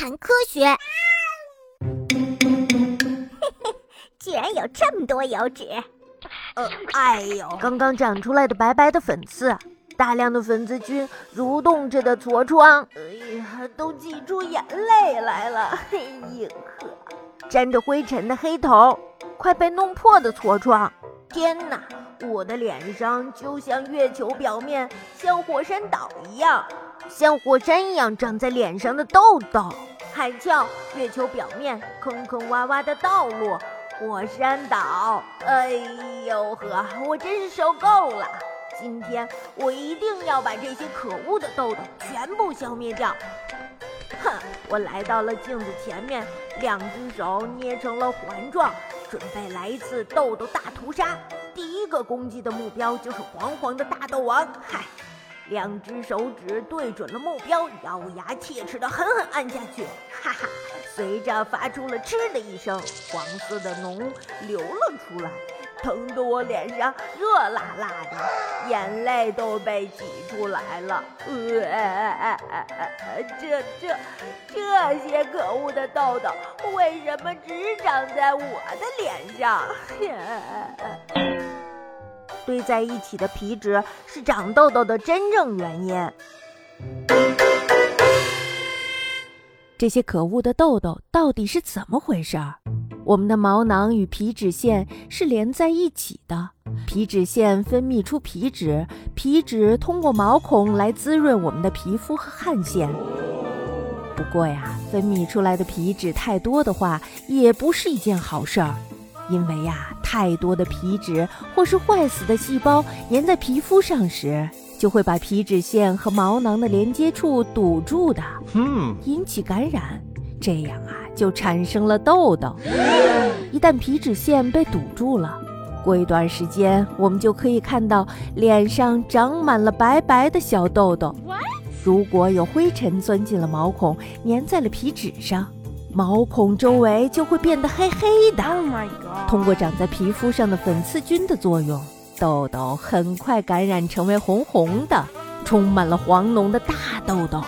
谈科学。居然有这么多油脂！呃，哎呦，刚刚长出来的白白的粉刺，大量的粉刺菌蠕动着的痤疮，哎呀，都挤出眼泪来了。哎呀呵，沾着灰尘的黑头，快被弄破的痤疮。天哪，我的脸上就像月球表面，像火山岛一样，像火山一样长在脸上的痘痘。海鞘，月球表面坑坑洼洼的道路。火山岛，哎呦呵，我真是受够了！今天我一定要把这些可恶的痘痘全部消灭掉。哼，我来到了镜子前面，两只手捏成了环状，准备来一次痘痘大屠杀。第一个攻击的目标就是黄黄的大痘王。嗨。两只手指对准了目标，咬牙切齿的狠狠按下去，哈哈！随着发出了“嗤”的一声，黄色的脓流了出来，疼得我脸上热辣辣的，眼泪都被挤出来了。呃，这这这些可恶的痘痘，为什么只长在我的脸上？堆在一起的皮脂是长痘痘的真正原因。这些可恶的痘痘到底是怎么回事儿？我们的毛囊与皮脂腺是连在一起的，皮脂腺分泌出皮脂，皮脂通过毛孔来滋润我们的皮肤和汗腺。不过呀，分泌出来的皮脂太多的话，也不是一件好事儿。因为呀，太多的皮脂或是坏死的细胞粘在皮肤上时，就会把皮脂腺和毛囊的连接处堵住的，嗯，引起感染，这样啊就产生了痘痘。一旦皮脂腺被堵住了，过一段时间，我们就可以看到脸上长满了白白的小痘痘。如果有灰尘钻进了毛孔，粘在了皮脂上。毛孔周围就会变得黑黑的。通过长在皮肤上的粉刺菌的作用，痘痘很快感染成为红红的、充满了黄脓的大痘痘。